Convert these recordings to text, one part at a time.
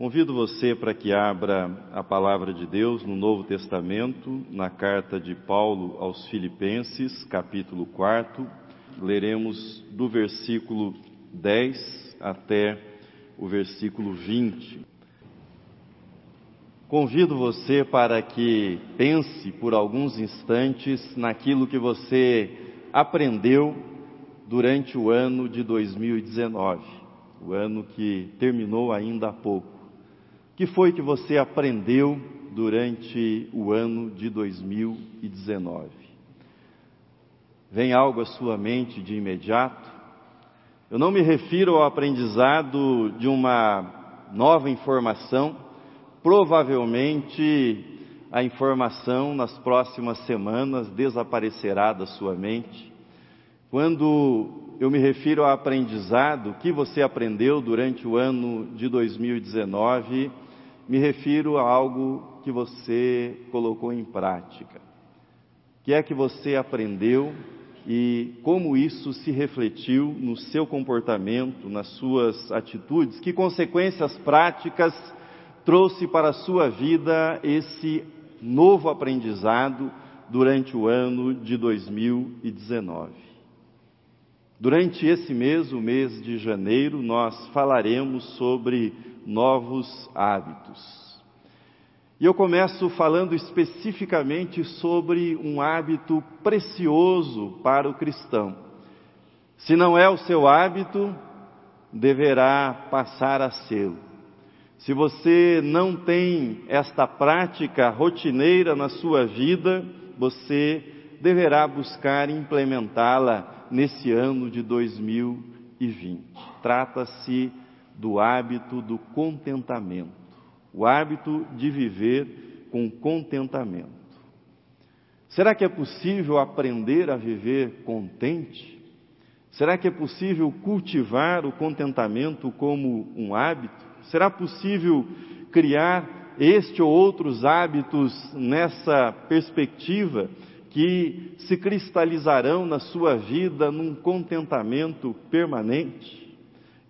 Convido você para que abra a palavra de Deus no Novo Testamento, na carta de Paulo aos Filipenses, capítulo 4. Leremos do versículo 10 até o versículo 20. Convido você para que pense por alguns instantes naquilo que você aprendeu durante o ano de 2019, o ano que terminou ainda há pouco que foi que você aprendeu durante o ano de 2019? Vem algo à sua mente de imediato? Eu não me refiro ao aprendizado de uma nova informação, provavelmente a informação nas próximas semanas desaparecerá da sua mente. Quando eu me refiro ao aprendizado que você aprendeu durante o ano de 2019, me refiro a algo que você colocou em prática. O que é que você aprendeu e como isso se refletiu no seu comportamento, nas suas atitudes? Que consequências práticas trouxe para a sua vida esse novo aprendizado durante o ano de 2019? Durante esse mês, o mês de janeiro, nós falaremos sobre novos hábitos. E eu começo falando especificamente sobre um hábito precioso para o cristão. Se não é o seu hábito, deverá passar a ser. Se você não tem esta prática rotineira na sua vida, você deverá buscar implementá-la nesse ano de 2020. Trata-se do hábito do contentamento, o hábito de viver com contentamento. Será que é possível aprender a viver contente? Será que é possível cultivar o contentamento como um hábito? Será possível criar este ou outros hábitos nessa perspectiva que se cristalizarão na sua vida num contentamento permanente?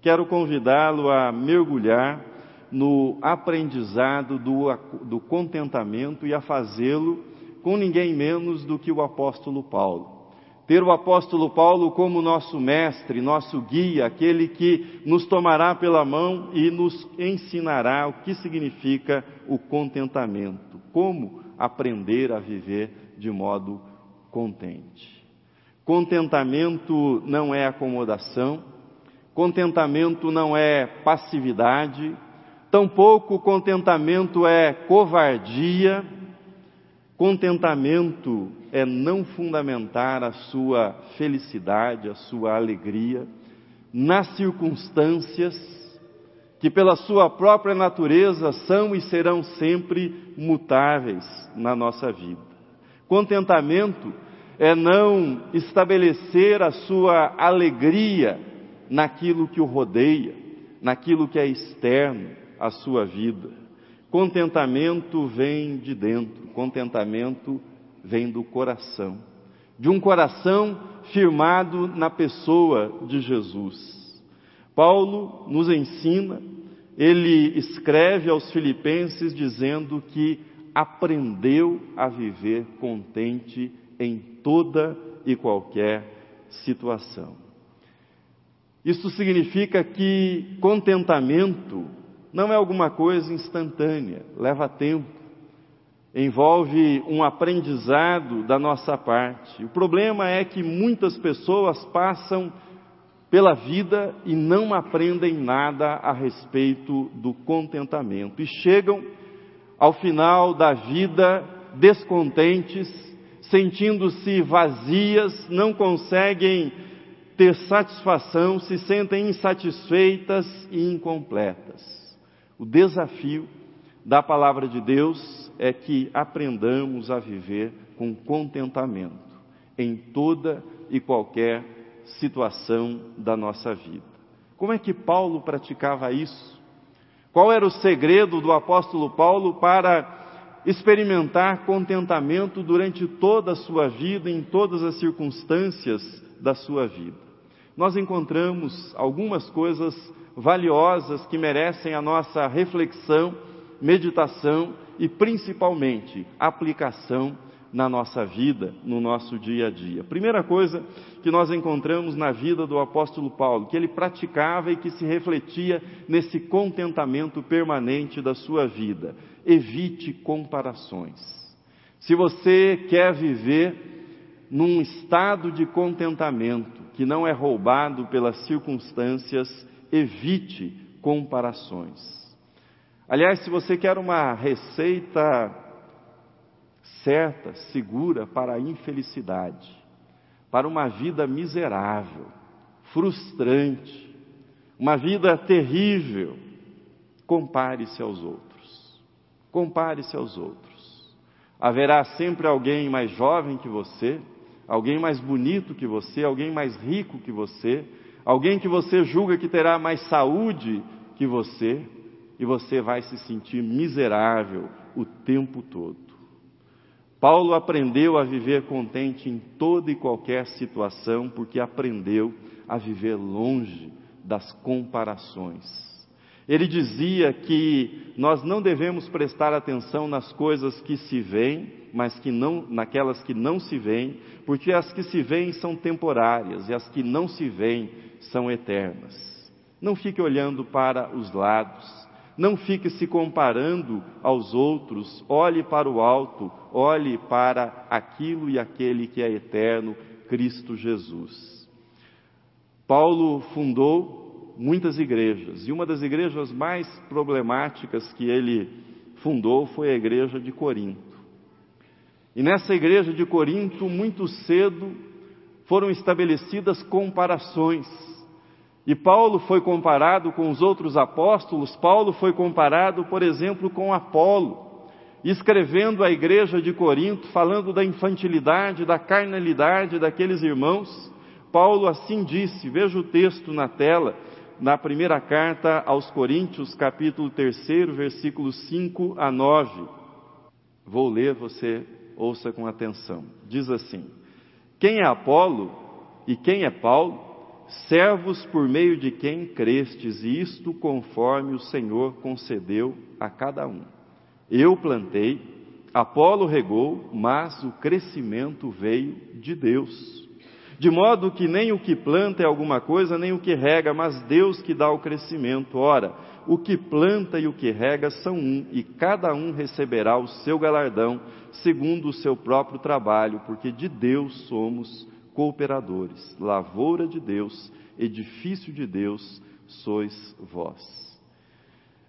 Quero convidá-lo a mergulhar no aprendizado do, do contentamento e a fazê-lo com ninguém menos do que o apóstolo Paulo. Ter o apóstolo Paulo como nosso mestre, nosso guia, aquele que nos tomará pela mão e nos ensinará o que significa o contentamento, como aprender a viver de modo contente. Contentamento não é acomodação, Contentamento não é passividade, tampouco contentamento é covardia. Contentamento é não fundamentar a sua felicidade, a sua alegria nas circunstâncias que, pela sua própria natureza, são e serão sempre mutáveis na nossa vida. Contentamento é não estabelecer a sua alegria naquilo que o rodeia, naquilo que é externo à sua vida. Contentamento vem de dentro, contentamento vem do coração, de um coração firmado na pessoa de Jesus. Paulo nos ensina, ele escreve aos Filipenses dizendo que aprendeu a viver contente em toda e qualquer situação. Isso significa que contentamento não é alguma coisa instantânea, leva tempo, envolve um aprendizado da nossa parte. O problema é que muitas pessoas passam pela vida e não aprendem nada a respeito do contentamento e chegam ao final da vida descontentes, sentindo-se vazias, não conseguem ter satisfação, se sentem insatisfeitas e incompletas. O desafio da palavra de Deus é que aprendamos a viver com contentamento em toda e qualquer situação da nossa vida. Como é que Paulo praticava isso? Qual era o segredo do apóstolo Paulo para experimentar contentamento durante toda a sua vida, em todas as circunstâncias da sua vida? Nós encontramos algumas coisas valiosas que merecem a nossa reflexão, meditação e principalmente aplicação na nossa vida, no nosso dia a dia. Primeira coisa que nós encontramos na vida do apóstolo Paulo, que ele praticava e que se refletia nesse contentamento permanente da sua vida. Evite comparações. Se você quer viver num estado de contentamento que não é roubado pelas circunstâncias, evite comparações. Aliás, se você quer uma receita certa, segura para a infelicidade, para uma vida miserável, frustrante, uma vida terrível, compare-se aos outros. Compare-se aos outros. Haverá sempre alguém mais jovem que você, alguém mais bonito que você, alguém mais rico que você, alguém que você julga que terá mais saúde que você, e você vai se sentir miserável o tempo todo. Paulo aprendeu a viver contente em toda e qualquer situação, porque aprendeu a viver longe das comparações. Ele dizia que nós não devemos prestar atenção nas coisas que se veem, mas que não, naquelas que não se veem, porque as que se veem são temporárias e as que não se veem são eternas. Não fique olhando para os lados, não fique se comparando aos outros, olhe para o alto, olhe para aquilo e aquele que é eterno, Cristo Jesus. Paulo fundou muitas igrejas, e uma das igrejas mais problemáticas que ele fundou foi a igreja de Corinto. E nessa igreja de Corinto, muito cedo, foram estabelecidas comparações e Paulo foi comparado com os outros apóstolos, Paulo foi comparado, por exemplo, com Apolo, escrevendo à igreja de Corinto, falando da infantilidade, da carnalidade daqueles irmãos. Paulo assim disse, veja o texto na tela, na primeira carta aos Coríntios, capítulo 3, versículos 5 a 9. Vou ler, você ouça com atenção. Diz assim: Quem é Apolo e quem é Paulo? servos por meio de quem crestes, e isto conforme o Senhor concedeu a cada um. Eu plantei, Apolo regou, mas o crescimento veio de Deus. De modo que nem o que planta é alguma coisa, nem o que rega, mas Deus que dá o crescimento. Ora, o que planta e o que rega são um, e cada um receberá o seu galardão, segundo o seu próprio trabalho, porque de Deus somos cooperadores, lavoura de Deus, edifício de Deus sois vós.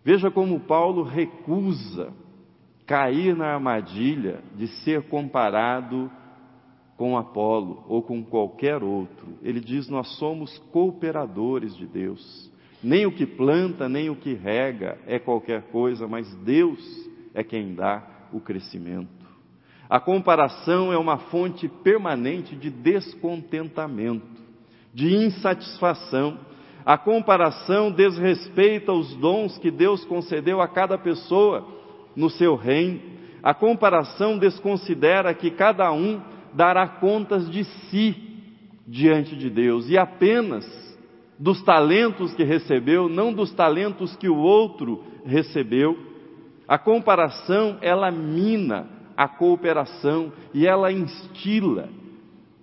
Veja como Paulo recusa cair na armadilha de ser comparado com Apolo ou com qualquer outro. Ele diz: Nós somos cooperadores de Deus. Nem o que planta, nem o que rega é qualquer coisa, mas Deus é quem dá o crescimento. A comparação é uma fonte permanente de descontentamento, de insatisfação. A comparação desrespeita os dons que Deus concedeu a cada pessoa no seu reino. A comparação desconsidera que cada um dará contas de si diante de Deus e apenas dos talentos que recebeu, não dos talentos que o outro recebeu. A comparação, ela mina a cooperação e ela instila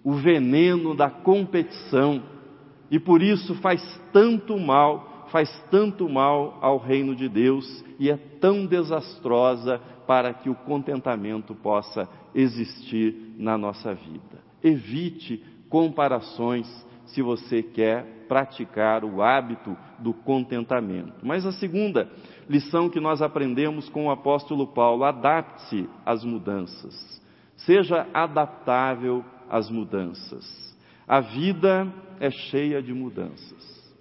o veneno da competição e por isso faz tanto mal, faz tanto mal ao reino de Deus e é tão desastrosa para que o contentamento possa existir na nossa vida. Evite comparações se você quer praticar o hábito do contentamento. Mas a segunda lição que nós aprendemos com o apóstolo Paulo: adapte-se às mudanças, seja adaptável às mudanças. A vida é cheia de mudanças,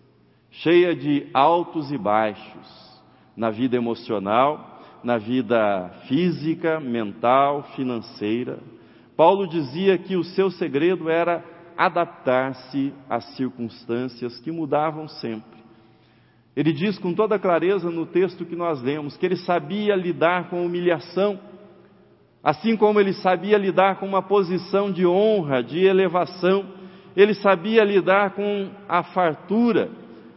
cheia de altos e baixos na vida emocional, na vida física, mental, financeira. Paulo dizia que o seu segredo era adaptar-se às circunstâncias que mudavam sempre. Ele diz com toda clareza no texto que nós lemos que ele sabia lidar com humilhação, assim como ele sabia lidar com uma posição de honra, de elevação, ele sabia lidar com a fartura,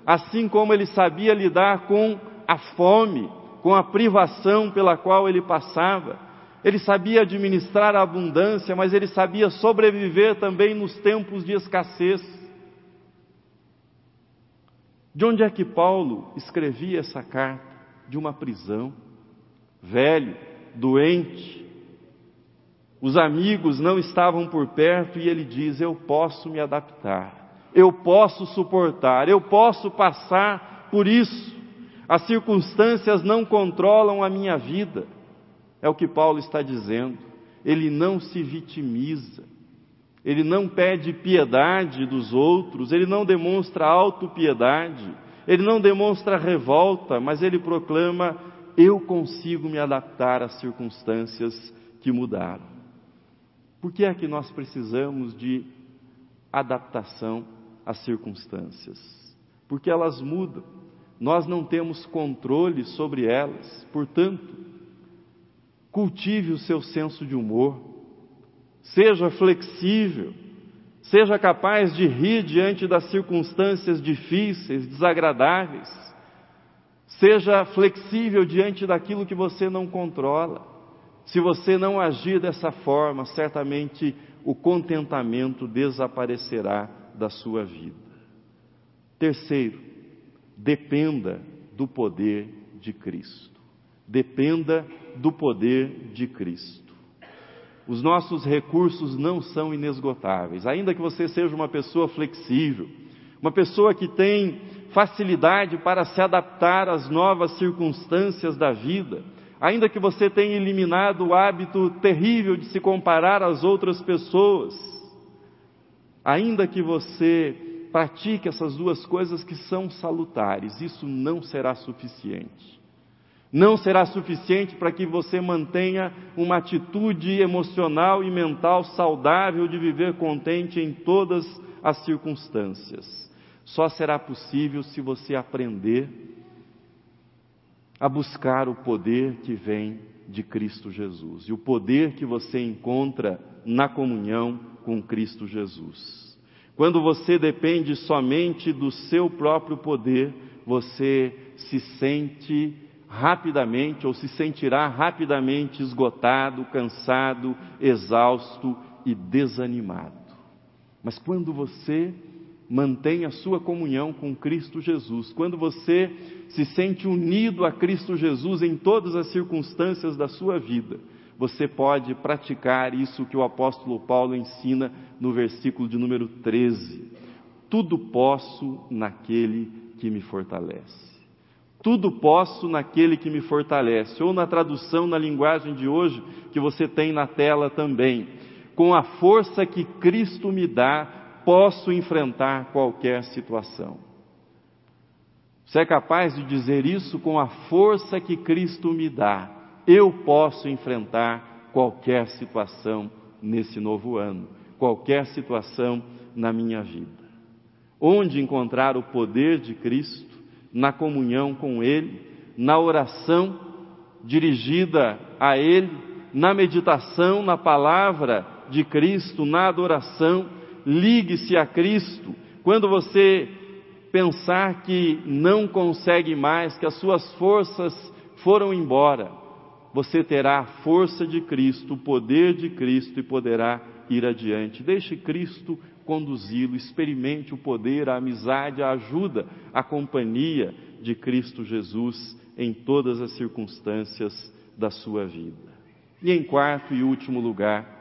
assim como ele sabia lidar com a fome, com a privação pela qual ele passava. Ele sabia administrar a abundância, mas ele sabia sobreviver também nos tempos de escassez. De onde é que Paulo escrevia essa carta? De uma prisão. Velho, doente, os amigos não estavam por perto e ele diz: Eu posso me adaptar, eu posso suportar, eu posso passar por isso. As circunstâncias não controlam a minha vida. É o que Paulo está dizendo. Ele não se vitimiza, ele não pede piedade dos outros, ele não demonstra autopiedade, ele não demonstra revolta, mas ele proclama: Eu consigo me adaptar às circunstâncias que mudaram. Por que é que nós precisamos de adaptação às circunstâncias? Porque elas mudam, nós não temos controle sobre elas, portanto, cultive o seu senso de humor, seja flexível, seja capaz de rir diante das circunstâncias difíceis, desagradáveis, seja flexível diante daquilo que você não controla. Se você não agir dessa forma, certamente o contentamento desaparecerá da sua vida. Terceiro, dependa do poder de Cristo. Dependa do poder de Cristo. Os nossos recursos não são inesgotáveis, ainda que você seja uma pessoa flexível, uma pessoa que tem facilidade para se adaptar às novas circunstâncias da vida ainda que você tenha eliminado o hábito terrível de se comparar às outras pessoas, ainda que você pratique essas duas coisas que são salutares, isso não será suficiente. Não será suficiente para que você mantenha uma atitude emocional e mental saudável de viver contente em todas as circunstâncias. Só será possível se você aprender a buscar o poder que vem de Cristo Jesus e o poder que você encontra na comunhão com Cristo Jesus. Quando você depende somente do seu próprio poder, você se sente rapidamente ou se sentirá rapidamente esgotado, cansado, exausto e desanimado. Mas quando você mantém a sua comunhão com Cristo Jesus, quando você se sente unido a Cristo Jesus em todas as circunstâncias da sua vida, você pode praticar isso que o apóstolo Paulo ensina no versículo de número 13. Tudo posso naquele que me fortalece. Tudo posso naquele que me fortalece. Ou na tradução na linguagem de hoje, que você tem na tela também. Com a força que Cristo me dá, posso enfrentar qualquer situação. Você é capaz de dizer isso com a força que Cristo me dá. Eu posso enfrentar qualquer situação nesse novo ano, qualquer situação na minha vida. Onde encontrar o poder de Cristo? Na comunhão com Ele, na oração dirigida a Ele, na meditação na palavra de Cristo, na adoração ligue-se a Cristo. Quando você pensar que não consegue mais, que as suas forças foram embora, você terá a força de Cristo, o poder de Cristo e poderá ir adiante. Deixe Cristo conduzi-lo, experimente o poder, a amizade, a ajuda, a companhia de Cristo Jesus em todas as circunstâncias da sua vida. E em quarto e último lugar,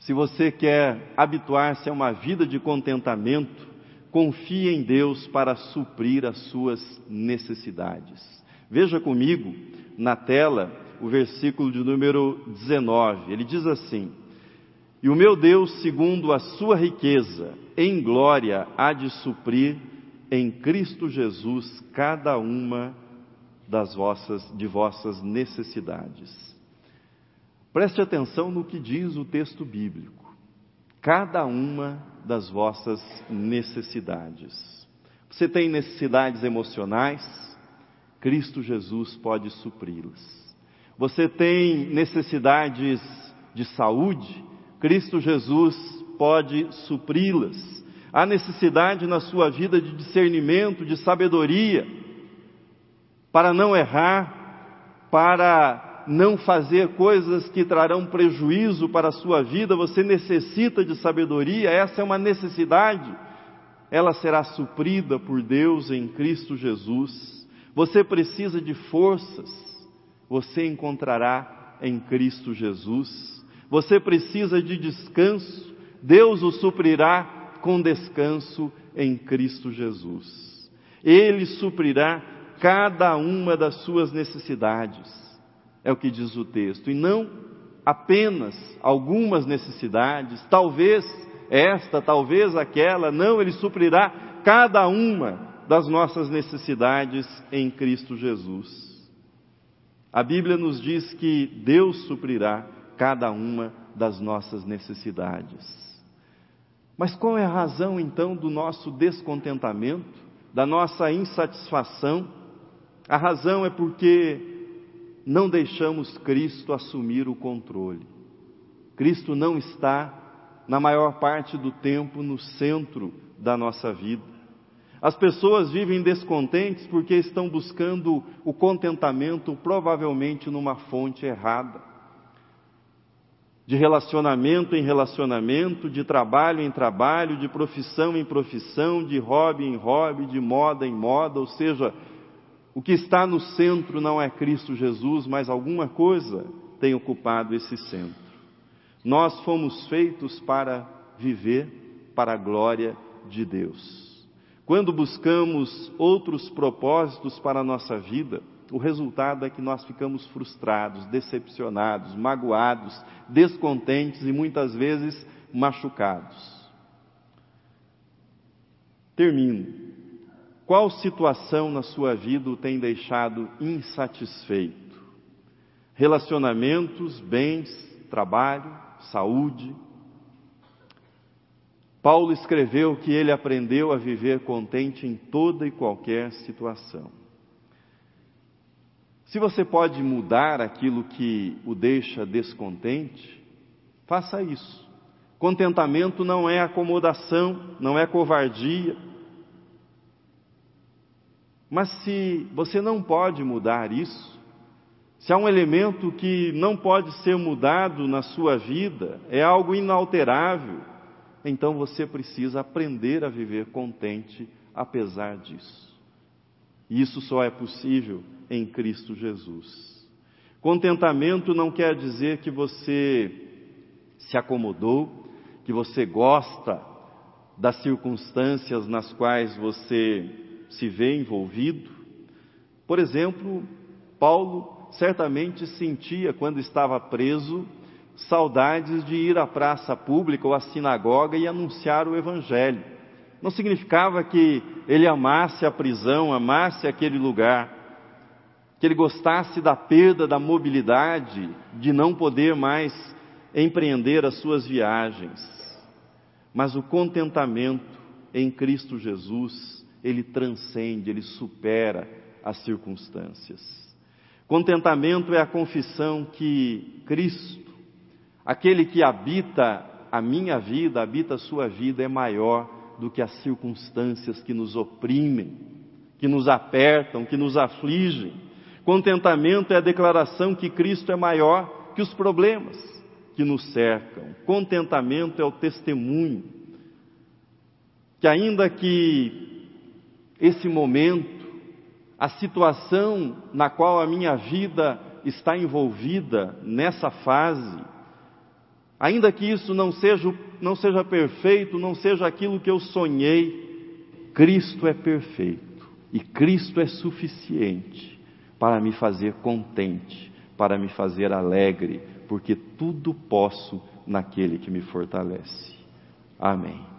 se você quer habituar-se a uma vida de contentamento, confie em Deus para suprir as suas necessidades. Veja comigo na tela o versículo de número 19. Ele diz assim: E o meu Deus, segundo a sua riqueza, em glória, há de suprir em Cristo Jesus cada uma das vossas de vossas necessidades. Preste atenção no que diz o texto bíblico. Cada uma das vossas necessidades. Você tem necessidades emocionais? Cristo Jesus pode supri-las. Você tem necessidades de saúde? Cristo Jesus pode supri-las. Há necessidade na sua vida de discernimento, de sabedoria, para não errar, para não fazer coisas que trarão prejuízo para a sua vida. Você necessita de sabedoria, essa é uma necessidade. Ela será suprida por Deus em Cristo Jesus. Você precisa de forças, você encontrará em Cristo Jesus. Você precisa de descanso, Deus o suprirá com descanso em Cristo Jesus. Ele suprirá cada uma das suas necessidades, é o que diz o texto, e não apenas algumas necessidades, talvez esta, talvez aquela, não, Ele suprirá cada uma das nossas necessidades em Cristo Jesus. A Bíblia nos diz que Deus suprirá cada uma das nossas necessidades. Mas qual é a razão então do nosso descontentamento, da nossa insatisfação? A razão é porque não deixamos Cristo assumir o controle. Cristo não está, na maior parte do tempo, no centro da nossa vida. As pessoas vivem descontentes porque estão buscando o contentamento provavelmente numa fonte errada de relacionamento em relacionamento, de trabalho em trabalho, de profissão em profissão, de hobby em hobby, de moda em moda, ou seja, o que está no centro não é Cristo Jesus, mas alguma coisa tem ocupado esse centro. Nós fomos feitos para viver para a glória de Deus. Quando buscamos outros propósitos para a nossa vida, o resultado é que nós ficamos frustrados, decepcionados, magoados, descontentes e muitas vezes machucados. Termino. Qual situação na sua vida o tem deixado insatisfeito? Relacionamentos, bens, trabalho, saúde. Paulo escreveu que ele aprendeu a viver contente em toda e qualquer situação. Se você pode mudar aquilo que o deixa descontente, faça isso. Contentamento não é acomodação, não é covardia. Mas se você não pode mudar isso, se há um elemento que não pode ser mudado na sua vida, é algo inalterável, então você precisa aprender a viver contente apesar disso. E isso só é possível em Cristo Jesus. Contentamento não quer dizer que você se acomodou, que você gosta das circunstâncias nas quais você se vê envolvido. Por exemplo, Paulo certamente sentia, quando estava preso, saudades de ir à praça pública ou à sinagoga e anunciar o Evangelho. Não significava que ele amasse a prisão, amasse aquele lugar, que ele gostasse da perda da mobilidade, de não poder mais empreender as suas viagens. Mas o contentamento em Cristo Jesus, ele transcende, ele supera as circunstâncias. Contentamento é a confissão que Cristo, aquele que habita a minha vida, habita a sua vida, é maior do que as circunstâncias que nos oprimem, que nos apertam, que nos afligem. Contentamento é a declaração que Cristo é maior que os problemas que nos cercam. Contentamento é o testemunho que, ainda que esse momento, a situação na qual a minha vida está envolvida nessa fase, Ainda que isso não seja, não seja perfeito, não seja aquilo que eu sonhei, Cristo é perfeito e Cristo é suficiente para me fazer contente, para me fazer alegre, porque tudo posso naquele que me fortalece. Amém.